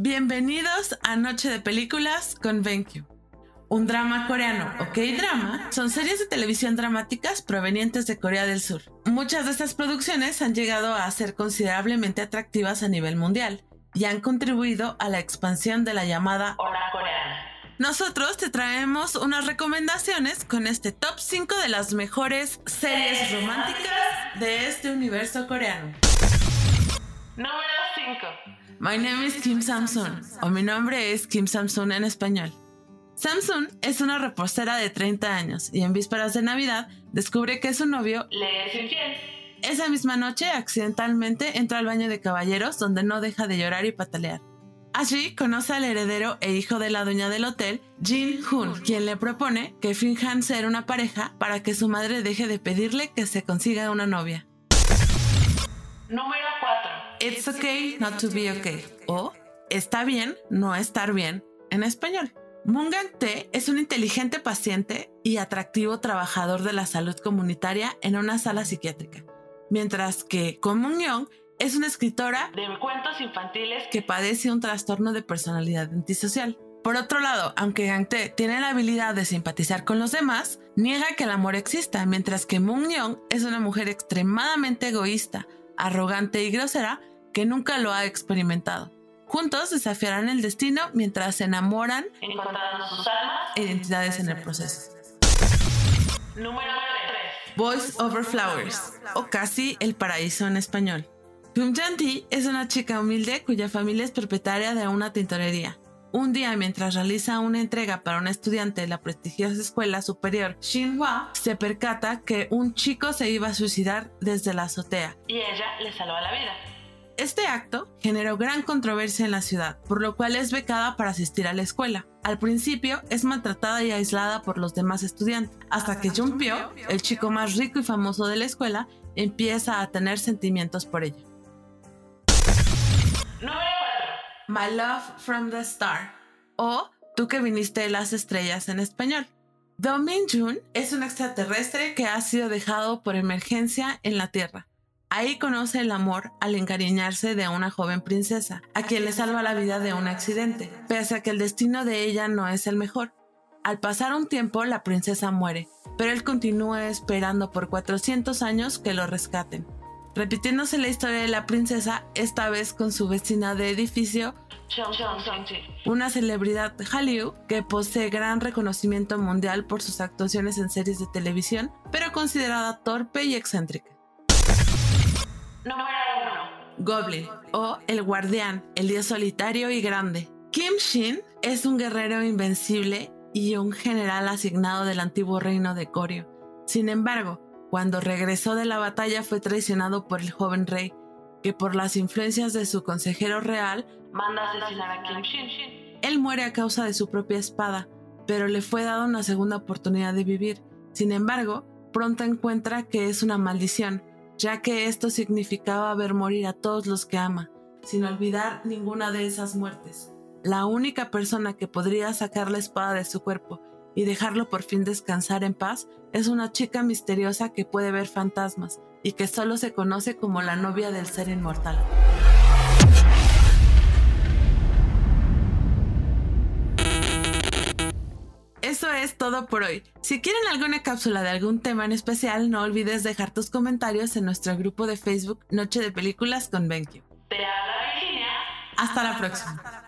Bienvenidos a Noche de Películas con BenQ. Un drama coreano o K-drama son series de televisión dramáticas provenientes de Corea del Sur. Muchas de estas producciones han llegado a ser considerablemente atractivas a nivel mundial y han contribuido a la expansión de la llamada Hola coreana. Nosotros te traemos unas recomendaciones con este top 5 de las mejores series románticas de este universo coreano. 5. My name is Kim Samsun, o mi nombre es Kim Samsun en español. Samsun es una reportera de 30 años y en vísperas de Navidad descubre que su novio Le es infiel. esa misma noche accidentalmente entra al baño de caballeros donde no deja de llorar y patalear. Allí conoce al heredero e hijo de la dueña del hotel, Jin Hoon, quien le propone que finjan ser una pareja para que su madre deje de pedirle que se consiga una novia. Número 4. It's okay not to be okay o Está bien no estar bien en español. Moon Gang-tae es un inteligente paciente y atractivo trabajador de la salud comunitaria en una sala psiquiátrica, mientras que Ko Moon-young es una escritora De cuentos infantiles que padece un trastorno de personalidad antisocial. Por otro lado, aunque Gang-tae tiene la habilidad de simpatizar con los demás, niega que el amor exista, mientras que Moon-young es una mujer extremadamente egoísta, arrogante y grosera que nunca lo ha experimentado. Juntos desafiarán el destino mientras se enamoran encontrando sus almas. e identidades en el proceso. Número 3. Boys Over Flowers, o casi El Paraíso en español. Janti es una chica humilde cuya familia es propietaria de una tintorería. Un día, mientras realiza una entrega para un estudiante de la prestigiosa escuela superior Xinhua, se percata que un chico se iba a suicidar desde la azotea. Y ella le salva la vida. Este acto generó gran controversia en la ciudad, por lo cual es becada para asistir a la escuela. Al principio es maltratada y aislada por los demás estudiantes, hasta que Junpyo, el chico más rico y famoso de la escuela, empieza a tener sentimientos por ella. My Love from the Star o Tú que viniste de las estrellas en español. Do Min Jun es un extraterrestre que ha sido dejado por emergencia en la Tierra. Ahí conoce el amor al encariñarse de una joven princesa, a quien le salva la vida de un accidente, pese a que el destino de ella no es el mejor. Al pasar un tiempo, la princesa muere, pero él continúa esperando por 400 años que lo rescaten. Repitiéndose la historia de la princesa, esta vez con su vecina de edificio, una celebridad Hallyu que posee gran reconocimiento mundial por sus actuaciones en series de televisión, pero considerada torpe y excéntrica. Número 1. Goblin o El Guardián, el dios solitario y grande. Kim Shin es un guerrero invencible y un general asignado del antiguo reino de Koryo. Sin embargo, cuando regresó de la batalla fue traicionado por el joven rey, que por las influencias de su consejero real, Manda a asesinar a Kim Shin. él muere a causa de su propia espada, pero le fue dada una segunda oportunidad de vivir. Sin embargo, pronto encuentra que es una maldición, ya que esto significaba ver morir a todos los que ama, sin olvidar ninguna de esas muertes. La única persona que podría sacar la espada de su cuerpo y dejarlo por fin descansar en paz es una chica misteriosa que puede ver fantasmas y que solo se conoce como la novia del ser inmortal. Eso es todo por hoy. Si quieren alguna cápsula de algún tema en especial, no olvides dejar tus comentarios en nuestro grupo de Facebook Noche de Películas con BenQ. Te habla Virginia. Hasta la próxima.